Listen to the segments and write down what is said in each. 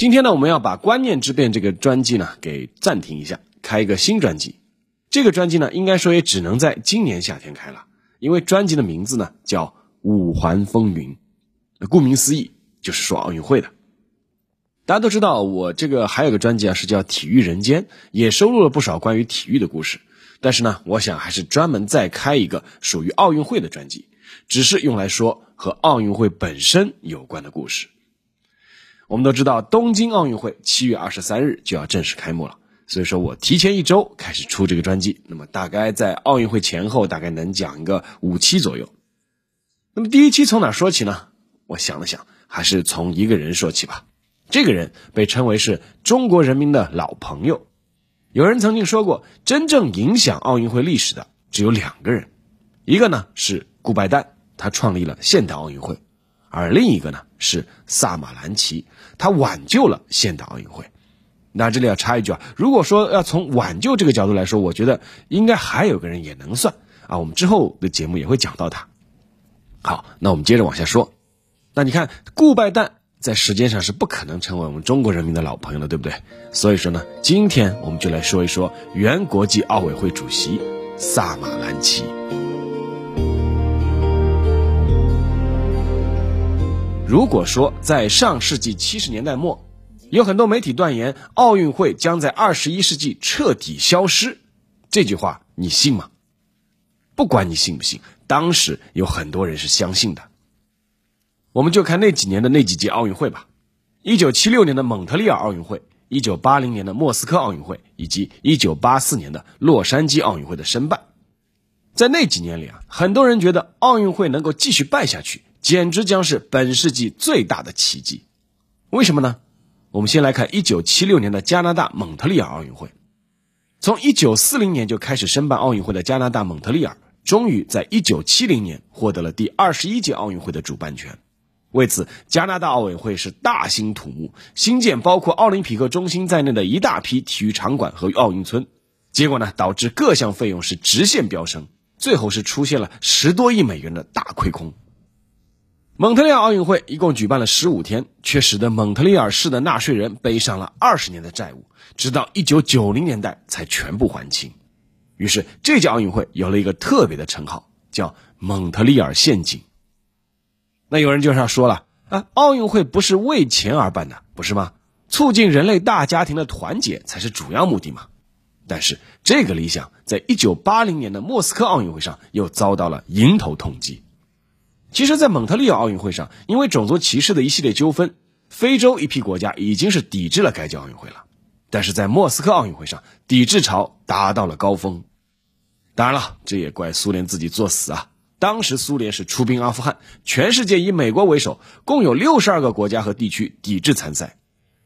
今天呢，我们要把《观念之变》这个专辑呢给暂停一下，开一个新专辑。这个专辑呢，应该说也只能在今年夏天开了，因为专辑的名字呢叫《五环风云》，顾名思义就是说奥运会的。大家都知道，我这个还有个专辑啊，是叫《体育人间》，也收录了不少关于体育的故事。但是呢，我想还是专门再开一个属于奥运会的专辑，只是用来说和奥运会本身有关的故事。我们都知道，东京奥运会七月二十三日就要正式开幕了，所以说我提前一周开始出这个专辑。那么大概在奥运会前后，大概能讲一个五期左右。那么第一期从哪说起呢？我想了想，还是从一个人说起吧。这个人被称为是中国人民的老朋友。有人曾经说过，真正影响奥运会历史的只有两个人，一个呢是顾拜旦，他创立了现代奥运会。而另一个呢是萨马兰奇，他挽救了现代奥运会。那这里要插一句啊，如果说要从挽救这个角度来说，我觉得应该还有个人也能算啊。我们之后的节目也会讲到他。好，那我们接着往下说。那你看，顾拜旦在时间上是不可能成为我们中国人民的老朋友的，对不对？所以说呢，今天我们就来说一说原国际奥委会主席萨马兰奇。如果说在上世纪七十年代末，有很多媒体断言奥运会将在二十一世纪彻底消失，这句话你信吗？不管你信不信，当时有很多人是相信的。我们就看那几年的那几届奥运会吧：一九七六年的蒙特利尔奥运会，一九八零年的莫斯科奥运会，以及一九八四年的洛杉矶奥运会的申办。在那几年里啊，很多人觉得奥运会能够继续办下去。简直将是本世纪最大的奇迹，为什么呢？我们先来看1976年的加拿大蒙特利尔奥运会。从1940年就开始申办奥运会的加拿大蒙特利尔，终于在1970年获得了第二十一届奥运会的主办权。为此，加拿大奥委会是大兴土木，新建包括奥林匹克中心在内的一大批体育场馆和奥运村。结果呢，导致各项费用是直线飙升，最后是出现了十多亿美元的大亏空。蒙特利尔奥运会一共举办了十五天，却使得蒙特利尔市的纳税人背上了二十年的债务，直到一九九零年代才全部还清。于是，这届奥运会有了一个特别的称号，叫“蒙特利尔陷阱”。那有人就是要说了啊，奥运会不是为钱而办的，不是吗？促进人类大家庭的团结才是主要目的嘛。但是，这个理想在一九八零年的莫斯科奥运会上又遭到了迎头痛击。其实，在蒙特利尔奥运会上，因为种族歧视的一系列纠纷，非洲一批国家已经是抵制了该届奥运会了。但是在莫斯科奥运会上，抵制潮达到了高峰。当然了，这也怪苏联自己作死啊！当时苏联是出兵阿富汗，全世界以美国为首，共有六十二个国家和地区抵制参赛。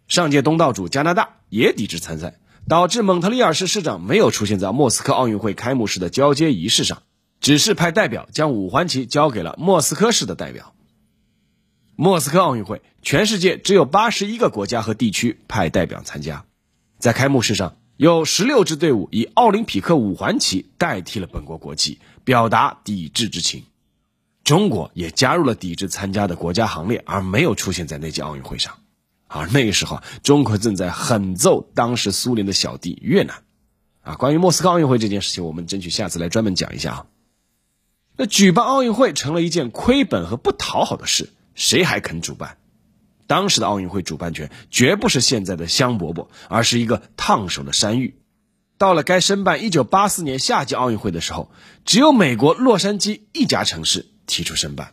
上届东道主加拿大也抵制参赛，导致蒙特利尔市市长没有出现在莫斯科奥运会开幕式的交接仪式上。只是派代表将五环旗交给了莫斯科市的代表。莫斯科奥运会，全世界只有八十一个国家和地区派代表参加，在开幕式上，有十六支队伍以奥林匹克五环旗代替了本国国旗，表达抵制之情。中国也加入了抵制参加的国家行列，而没有出现在那届奥运会上。而那个时候，中国正在狠揍当时苏联的小弟越南。啊，关于莫斯科奥运会这件事情，我们争取下次来专门讲一下啊。那举办奥运会成了一件亏本和不讨好的事，谁还肯主办？当时的奥运会主办权绝不是现在的香饽饽，而是一个烫手的山芋。到了该申办1984年夏季奥运会的时候，只有美国洛杉矶一家城市提出申办。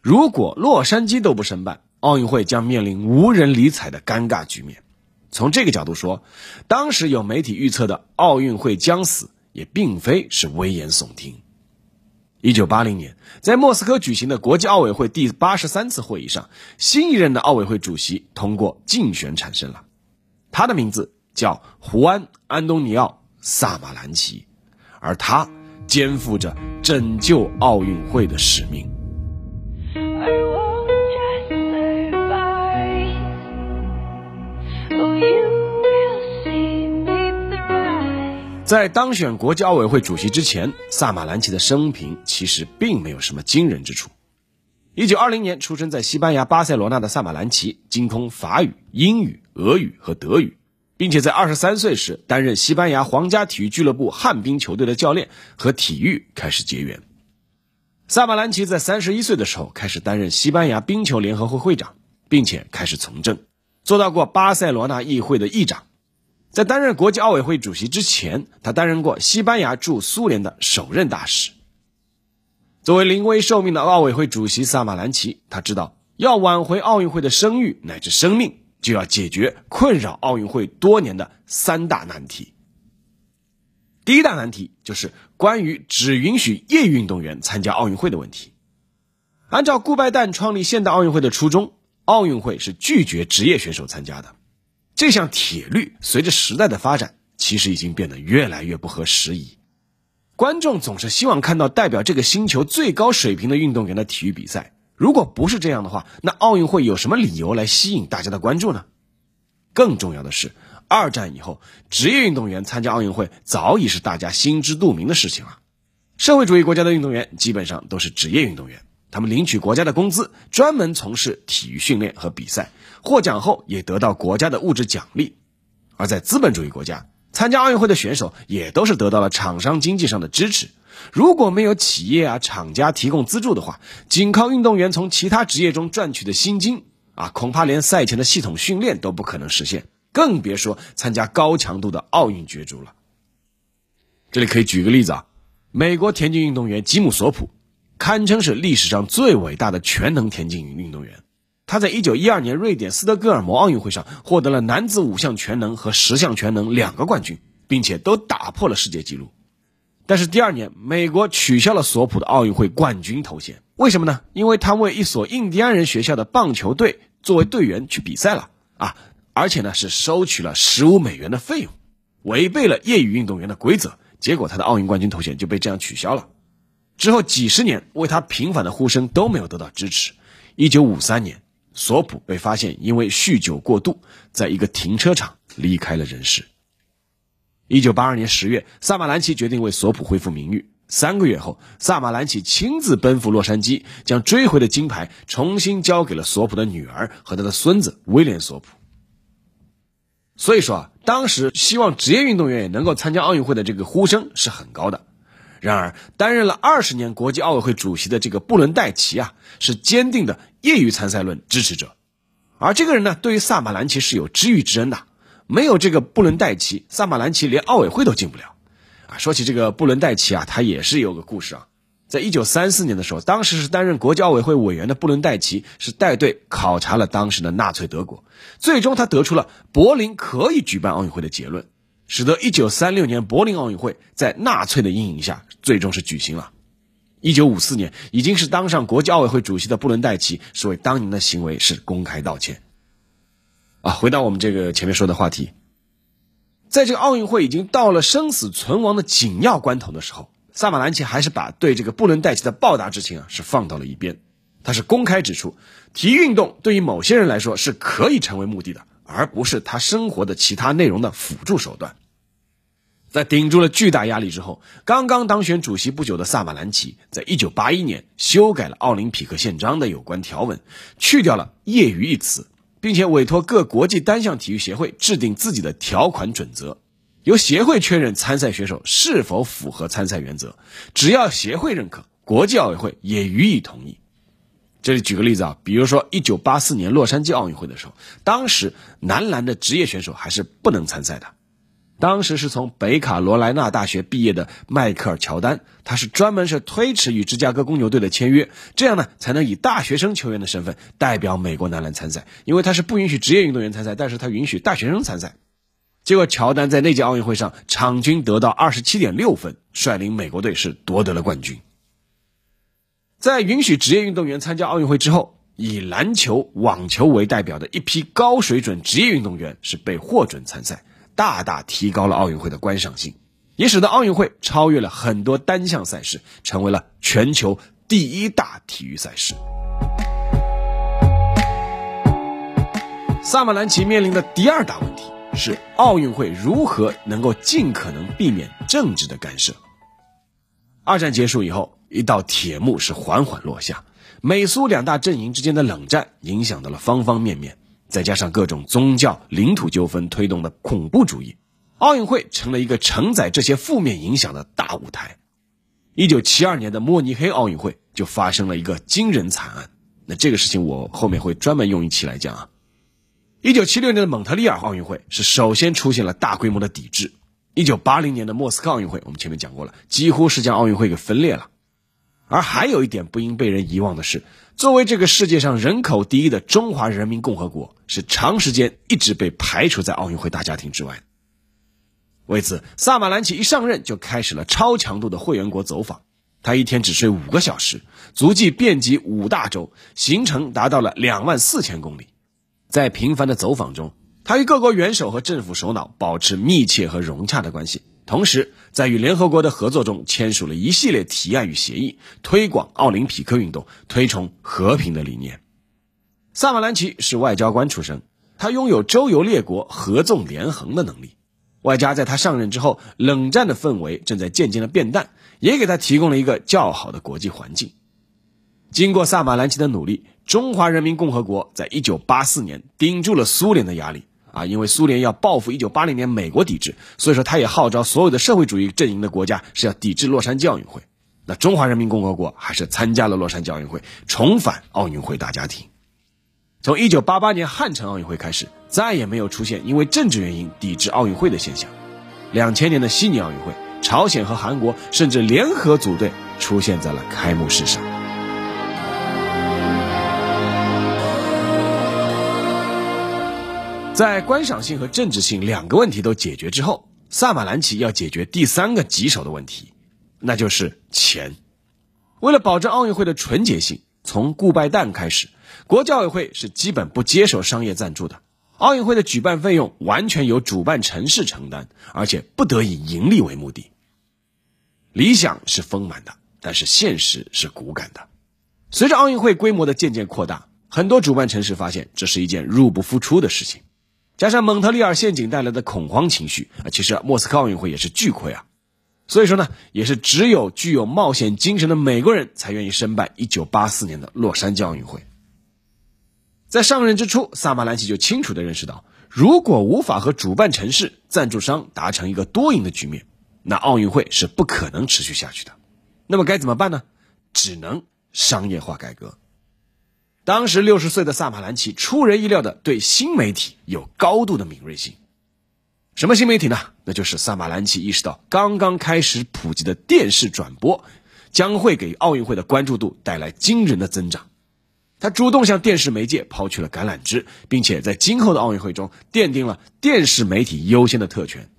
如果洛杉矶都不申办，奥运会将面临无人理睬的尴尬局面。从这个角度说，当时有媒体预测的奥运会将死，也并非是危言耸听。一九八零年，在莫斯科举行的国际奥委会第八十三次会议上，新一任的奥委会主席通过竞选产生了，他的名字叫胡安·安东尼奥·萨马兰奇，而他肩负着拯救奥运会的使命。在当选国际奥委会主席之前，萨马兰奇的生平其实并没有什么惊人之处。一九二零年出生在西班牙巴塞罗那的萨马兰奇，精通法语、英语、俄语和德语，并且在二十三岁时担任西班牙皇家体育俱乐部旱冰球队的教练，和体育开始结缘。萨马兰奇在三十一岁的时候开始担任西班牙冰球联合会会长，并且开始从政，做到过巴塞罗那议会的议长。在担任国际奥委会主席之前，他担任过西班牙驻苏联的首任大使。作为临危受命的奥委会主席萨马兰奇，他知道要挽回奥运会的声誉乃至生命，就要解决困扰奥运会多年的三大难题。第一大难题就是关于只允许业余运动员参加奥运会的问题。按照顾拜旦创立现代奥运会的初衷，奥运会是拒绝职业选手参加的。这项铁律随着时代的发展，其实已经变得越来越不合时宜。观众总是希望看到代表这个星球最高水平的运动员的体育比赛。如果不是这样的话，那奥运会有什么理由来吸引大家的关注呢？更重要的是，二战以后，职业运动员参加奥运会早已是大家心知肚明的事情了。社会主义国家的运动员基本上都是职业运动员。他们领取国家的工资，专门从事体育训练和比赛，获奖后也得到国家的物质奖励。而在资本主义国家，参加奥运会的选手也都是得到了厂商经济上的支持。如果没有企业啊厂家提供资助的话，仅靠运动员从其他职业中赚取的薪金啊，恐怕连赛前的系统训练都不可能实现，更别说参加高强度的奥运角逐了。这里可以举个例子啊，美国田径运动员吉姆索普。堪称是历史上最伟大的全能田径运动员。他在1912年瑞典斯德哥尔摩奥运会上获得了男子五项全能和十项全能两个冠军，并且都打破了世界纪录。但是第二年，美国取消了索普的奥运会冠军头衔。为什么呢？因为他为一所印第安人学校的棒球队作为队员去比赛了啊，而且呢是收取了十五美元的费用，违背了业余运动员的规则。结果他的奥运冠军头衔就被这样取消了。之后几十年为他平反的呼声都没有得到支持。一九五三年，索普被发现因为酗酒过度，在一个停车场离开了人世。一九八二年十月，萨马兰奇决定为索普恢复名誉。三个月后，萨马兰奇亲自奔赴洛杉矶，将追回的金牌重新交给了索普的女儿和他的孙子威廉·索普。所以说啊，当时希望职业运动员也能够参加奥运会的这个呼声是很高的。然而，担任了二十年国际奥委会主席的这个布伦代奇啊，是坚定的业余参赛论支持者。而这个人呢，对于萨马兰奇是有知遇之恩的。没有这个布伦代奇，萨马兰奇连奥委会都进不了。啊，说起这个布伦代奇啊，他也是有个故事啊。在一九三四年的时候，当时是担任国际奥委会委员的布伦代奇是带队考察了当时的纳粹德国，最终他得出了柏林可以举办奥运会的结论。使得1936年柏林奥运会在纳粹的阴影下最终是举行了。1954年，已经是当上国际奥委会主席的布伦代奇是为当年的行为是公开道歉。啊，回到我们这个前面说的话题，在这个奥运会已经到了生死存亡的紧要关头的时候，萨马兰奇还是把对这个布伦代奇的报答之情啊是放到了一边。他是公开指出，体育运动对于某些人来说是可以成为目的的。而不是他生活的其他内容的辅助手段。在顶住了巨大压力之后，刚刚当选主席不久的萨马兰奇，在一九八一年修改了奥林匹克宪章的有关条文，去掉了“业余”一词，并且委托各国际单项体育协会制定自己的条款准则，由协会确认参赛选手是否符合参赛原则，只要协会认可，国际奥委会也予以同意。这里举个例子啊，比如说一九八四年洛杉矶奥运会的时候，当时男篮的职业选手还是不能参赛的。当时是从北卡罗来纳大学毕业的迈克尔乔丹，他是专门是推迟与芝加哥公牛队的签约，这样呢才能以大学生球员的身份代表美国男篮参赛，因为他是不允许职业运动员参赛，但是他允许大学生参赛。结果乔丹在那届奥运会上场均得到二十七点六分，率领美国队是夺得了冠军。在允许职业运动员参加奥运会之后，以篮球、网球为代表的一批高水准职业运动员是被获准参赛，大大提高了奥运会的观赏性，也使得奥运会超越了很多单项赛事，成为了全球第一大体育赛事。萨马兰奇面临的第二大问题是奥运会如何能够尽可能避免政治的干涉。二战结束以后，一道铁幕是缓缓落下，美苏两大阵营之间的冷战影响到了方方面面，再加上各种宗教、领土纠纷推动的恐怖主义，奥运会成了一个承载这些负面影响的大舞台。一九七二年的慕尼黑奥运会就发生了一个惊人惨案，那这个事情我后面会专门用一期来讲啊。一九七六年的蒙特利尔奥运会是首先出现了大规模的抵制。一九八零年的莫斯科奥运会，我们前面讲过了，几乎是将奥运会给分裂了。而还有一点不应被人遗忘的是，作为这个世界上人口第一的中华人民共和国，是长时间一直被排除在奥运会大家庭之外。为此，萨马兰奇一上任就开始了超强度的会员国走访，他一天只睡五个小时，足迹遍及五大洲，行程达到了两万四千公里。在频繁的走访中，他与各国元首和政府首脑保持密切和融洽的关系，同时在与联合国的合作中签署了一系列提案与协议，推广奥林匹克运动，推崇和平的理念。萨马兰奇是外交官出身，他拥有周游列国、合纵连横的能力。外加在他上任之后，冷战的氛围正在渐渐的变淡，也给他提供了一个较好的国际环境。经过萨马兰奇的努力。中华人民共和国在一九八四年顶住了苏联的压力啊，因为苏联要报复一九八零年美国抵制，所以说他也号召所有的社会主义阵营的国家是要抵制洛杉矶奥运会。那中华人民共和国还是参加了洛杉矶奥运会，重返奥运会大家庭。从一九八八年汉城奥运会开始，再也没有出现因为政治原因抵制奥运会的现象。两千年的悉尼奥运会，朝鲜和韩国甚至联合组队出现在了开幕式上。在观赏性和政治性两个问题都解决之后，萨马兰奇要解决第三个棘手的问题，那就是钱。为了保证奥运会的纯洁性，从顾拜旦开始，国际奥委会是基本不接受商业赞助的。奥运会的举办费用完全由主办城市承担，而且不得以盈利为目的。理想是丰满的，但是现实是骨感的。随着奥运会规模的渐渐扩大，很多主办城市发现这是一件入不敷出的事情。加上蒙特利尔陷阱带来的恐慌情绪啊，其实莫斯科奥运会也是巨亏啊。所以说呢，也是只有具有冒险精神的美国人才愿意申办1984年的洛杉矶奥运会。在上任之初，萨马兰奇就清楚地认识到，如果无法和主办城市、赞助商达成一个多赢的局面，那奥运会是不可能持续下去的。那么该怎么办呢？只能商业化改革。当时六十岁的萨马兰奇出人意料的对新媒体有高度的敏锐性。什么新媒体呢？那就是萨马兰奇意识到刚刚开始普及的电视转播将会给奥运会的关注度带来惊人的增长。他主动向电视媒介抛去了橄榄枝，并且在今后的奥运会中奠定了电视媒体优先的特权。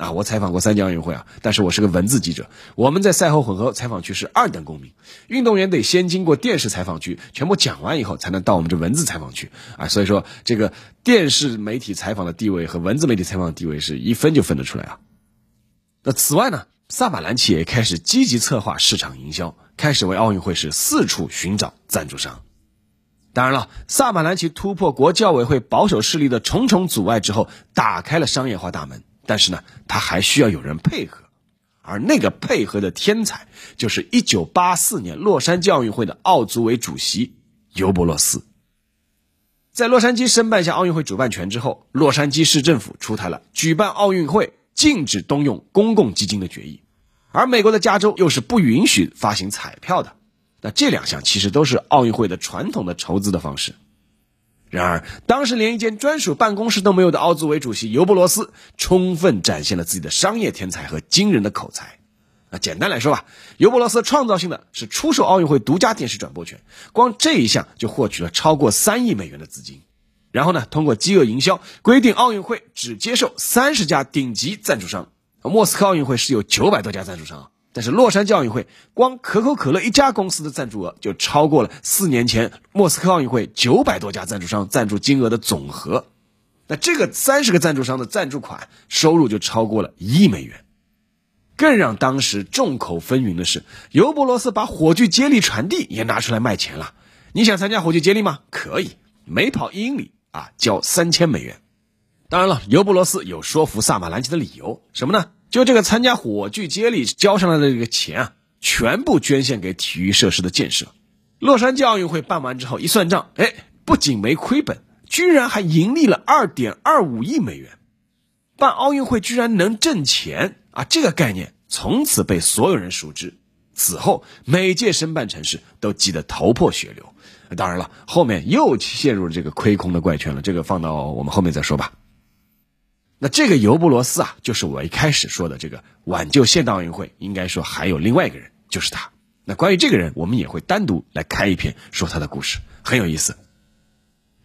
啊，我采访过三届奥运会啊，但是我是个文字记者。我们在赛后混合采访区是二等公民，运动员得先经过电视采访区，全部讲完以后才能到我们这文字采访区啊。所以说，这个电视媒体采访的地位和文字媒体采访的地位是一分就分得出来啊。那此外呢，萨马兰奇也开始积极策划市场营销，开始为奥运会是四处寻找赞助商。当然了，萨马兰奇突破国教委会保守势力的重重阻碍之后，打开了商业化大门。但是呢，他还需要有人配合，而那个配合的天才就是1984年洛杉矶奥运会的奥组委主席尤伯罗斯。在洛杉矶申办下奥运会主办权之后，洛杉矶市政府出台了举办奥运会禁止动用公共基金的决议，而美国的加州又是不允许发行彩票的。那这两项其实都是奥运会的传统的筹资的方式。然而，当时连一间专属办公室都没有的奥组委主席尤伯罗斯，充分展现了自己的商业天才和惊人的口才。那简单来说吧，尤伯罗斯创造性的是出售奥运会独家电视转播权，光这一项就获取了超过三亿美元的资金。然后呢，通过饥饿营销，规定奥运会只接受三十家顶级赞助商。莫斯科奥运会是有九百多家赞助商，但是洛杉矶奥运会光可口可乐一家公司的赞助额就超过了四年前莫斯科奥运会九百多家赞助商赞助金额的总和。那这个三十个赞助商的赞助款收入就超过了一亿美元。更让当时众口纷纭的是，尤伯罗斯把火炬接力传递也拿出来卖钱了。你想参加火炬接力吗？可以，每跑一英里啊，交三千美元。当然了，尤伯罗斯有说服萨马兰奇的理由，什么呢？就这个参加火炬接力交上来的这个钱啊，全部捐献给体育设施的建设。洛杉矶奥运会办完之后一算账，哎，不仅没亏本，居然还盈利了二点二五亿美元。办奥运会居然能挣钱！啊，这个概念从此被所有人熟知。此后，每届申办城市都急得头破血流。当然了，后面又陷入了这个亏空的怪圈了。这个放到我们后面再说吧。那这个尤布罗斯啊，就是我一开始说的这个挽救现代奥运会，应该说还有另外一个人，就是他。那关于这个人，我们也会单独来开一篇说他的故事，很有意思。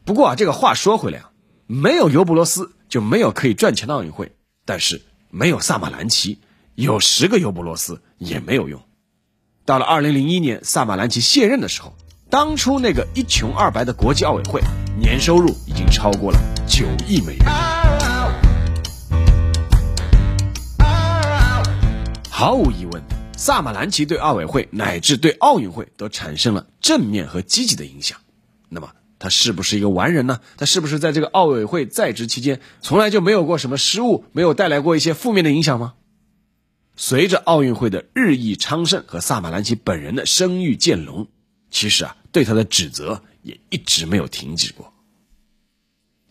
不过啊，这个话说回来啊，没有尤布罗斯就没有可以赚钱的奥运会。但是。没有萨马兰奇，有十个尤布罗斯也没有用。到了二零零一年，萨马兰奇卸任的时候，当初那个一穷二白的国际奥委会年收入已经超过了九亿美元。毫无疑问，萨马兰奇对奥委会乃至对奥运会都产生了正面和积极的影响。那么，他是不是一个完人呢？他是不是在这个奥委会在职期间从来就没有过什么失误，没有带来过一些负面的影响吗？随着奥运会的日益昌盛和萨马兰奇本人的声誉渐隆，其实啊，对他的指责也一直没有停止过。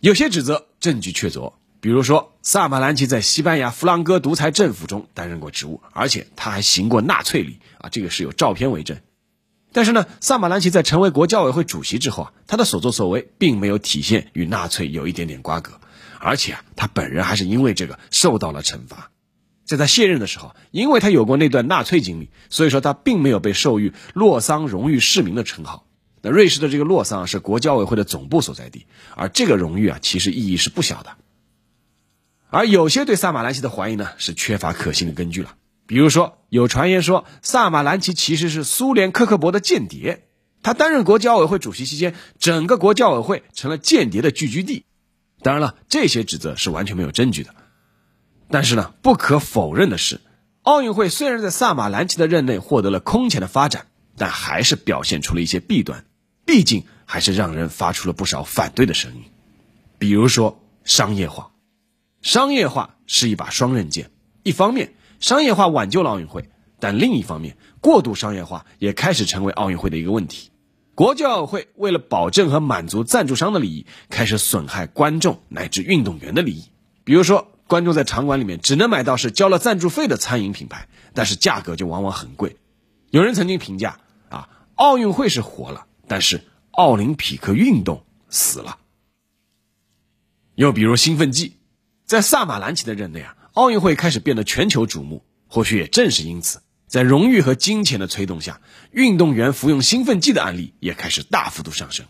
有些指责证据确凿，比如说萨马兰奇在西班牙弗朗哥独裁政府中担任过职务，而且他还行过纳粹礼啊，这个是有照片为证。但是呢，萨马兰奇在成为国教委会主席之后啊，他的所作所为并没有体现与纳粹有一点点瓜葛，而且啊，他本人还是因为这个受到了惩罚。在他卸任的时候，因为他有过那段纳粹经历，所以说他并没有被授予洛桑荣誉市民的称号。那瑞士的这个洛桑是国教委会的总部所在地，而这个荣誉啊，其实意义是不小的。而有些对萨马兰奇的怀疑呢，是缺乏可信的根据了。比如说，有传言说萨马兰奇其实是苏联科克勃的间谍，他担任国际奥委会主席期间，整个国际奥委会成了间谍的聚居地。当然了，这些指责是完全没有证据的。但是呢，不可否认的是，奥运会虽然在萨马兰奇的任内获得了空前的发展，但还是表现出了一些弊端，毕竟还是让人发出了不少反对的声音。比如说商业化，商业化是一把双刃剑，一方面。商业化挽救了奥运会，但另一方面，过度商业化也开始成为奥运会的一个问题。国际奥委会为了保证和满足赞助商的利益，开始损害观众乃至运动员的利益。比如说，观众在场馆里面只能买到是交了赞助费的餐饮品牌，但是价格就往往很贵。有人曾经评价啊，奥运会是活了，但是奥林匹克运动死了。又比如兴奋剂，在萨马兰奇的任内啊。奥运会开始变得全球瞩目，或许也正是因此，在荣誉和金钱的催动下，运动员服用兴奋剂的案例也开始大幅度上升。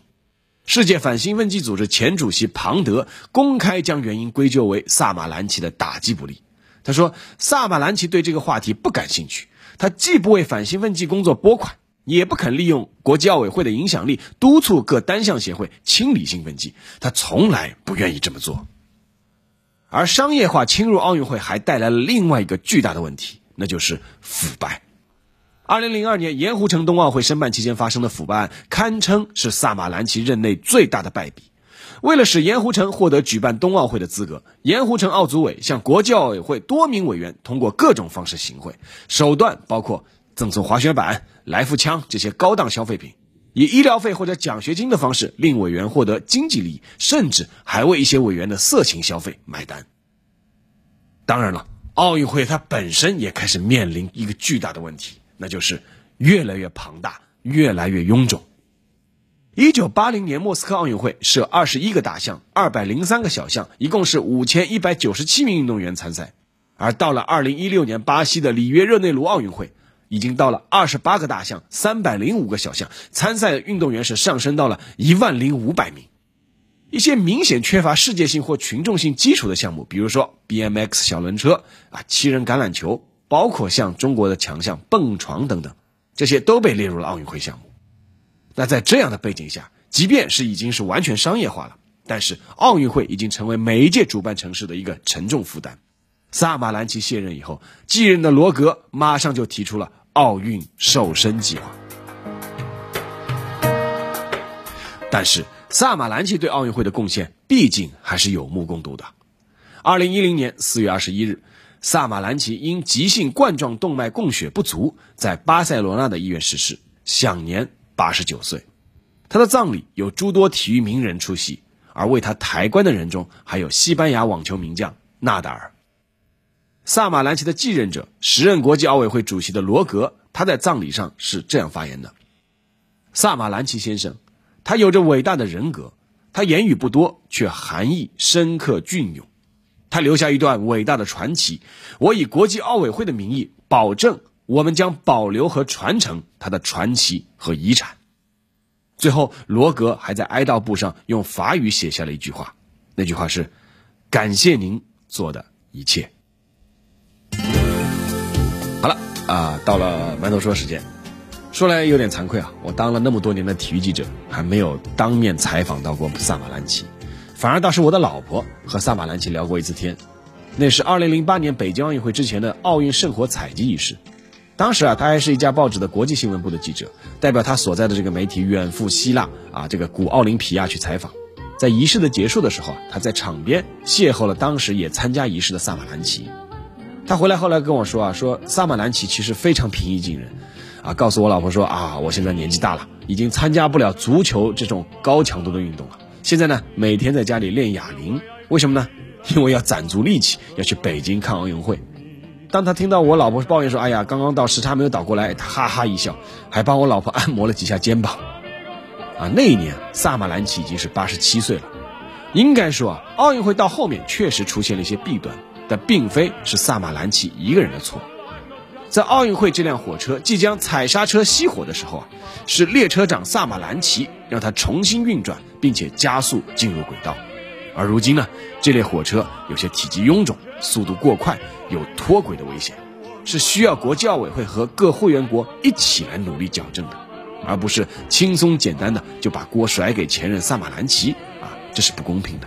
世界反兴奋剂组织前主席庞德公开将原因归咎为萨马兰奇的打击不力。他说：“萨马兰奇对这个话题不感兴趣，他既不为反兴奋剂工作拨款，也不肯利用国际奥委会的影响力督促各单项协会清理兴奋剂，他从来不愿意这么做。”而商业化侵入奥运会，还带来了另外一个巨大的问题，那就是腐败。二零零二年盐湖城冬奥会申办期间发生的腐败案，堪称是萨马兰奇任内最大的败笔。为了使盐湖城获得举办冬奥会的资格，盐湖城奥组委向国际奥委会多名委员通过各种方式行贿，手段包括赠送滑雪板、来福枪这些高档消费品，以医疗费或者奖学金的方式令委员获得经济利益，甚至还为一些委员的色情消费买单。当然了，奥运会它本身也开始面临一个巨大的问题，那就是越来越庞大，越来越臃肿。一九八零年莫斯科奥运会设二十一个大项，二百零三个小项，一共是五千一百九十七名运动员参赛。而到了二零一六年巴西的里约热内卢奥运会，已经到了二十八个大项，三百零五个小项，参赛的运动员是上升到了一万零五百名。一些明显缺乏世界性或群众性基础的项目，比如说 BMX 小轮车啊、七人橄榄球包括像中国的强项蹦床等等，这些都被列入了奥运会项目。那在这样的背景下，即便是已经是完全商业化了，但是奥运会已经成为每一届主办城市的一个沉重负担。萨马兰奇卸任以后，继任的罗格马上就提出了奥运瘦身计划。但是萨马兰奇对奥运会的贡献毕竟还是有目共睹的。二零一零年四月二十一日，萨马兰奇因急性冠状动脉供血不足，在巴塞罗那的医院逝世，享年八十九岁。他的葬礼有诸多体育名人出席，而为他抬棺的人中还有西班牙网球名将纳达尔。萨马兰奇的继任者、时任国际奥委会主席的罗格，他在葬礼上是这样发言的：“萨马兰奇先生，他有着伟大的人格，他言语不多，却含义深刻隽永。他留下一段伟大的传奇。我以国际奥委会的名义保证，我们将保留和传承他的传奇和遗产。”最后，罗格还在哀悼簿上用法语写下了一句话，那句话是：“感谢您做的一切。”啊，到了馒头说时间。说来有点惭愧啊，我当了那么多年的体育记者，还没有当面采访到过萨马兰奇，反而倒是我的老婆和萨马兰奇聊过一次天。那是2008年北京奥运会之前的奥运圣火采集仪式。当时啊，他还是一家报纸的国际新闻部的记者，代表他所在的这个媒体远赴希腊啊，这个古奥林匹亚去采访。在仪式的结束的时候啊，他在场边邂逅了当时也参加仪式的萨马兰奇。他回来后来跟我说啊，说萨马兰奇其实非常平易近人，啊，告诉我老婆说啊，我现在年纪大了，已经参加不了足球这种高强度的运动了。现在呢，每天在家里练哑铃，为什么呢？因为要攒足力气要去北京看奥运会。当他听到我老婆抱怨说，哎呀，刚刚到时差没有倒过来，他哈哈一笑，还帮我老婆按摩了几下肩膀。啊，那一年萨马兰奇已经是八十七岁了。应该说啊，奥运会到后面确实出现了一些弊端。但并非是萨马兰奇一个人的错，在奥运会这辆火车即将踩刹车熄火的时候啊，是列车长萨马兰奇让它重新运转，并且加速进入轨道。而如今呢，这列火车有些体积臃肿，速度过快，有脱轨的危险，是需要国际奥委会和各会员国一起来努力矫正的，而不是轻松简单的就把锅甩给前任萨马兰奇啊，这是不公平的。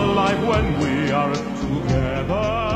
alive when we are together.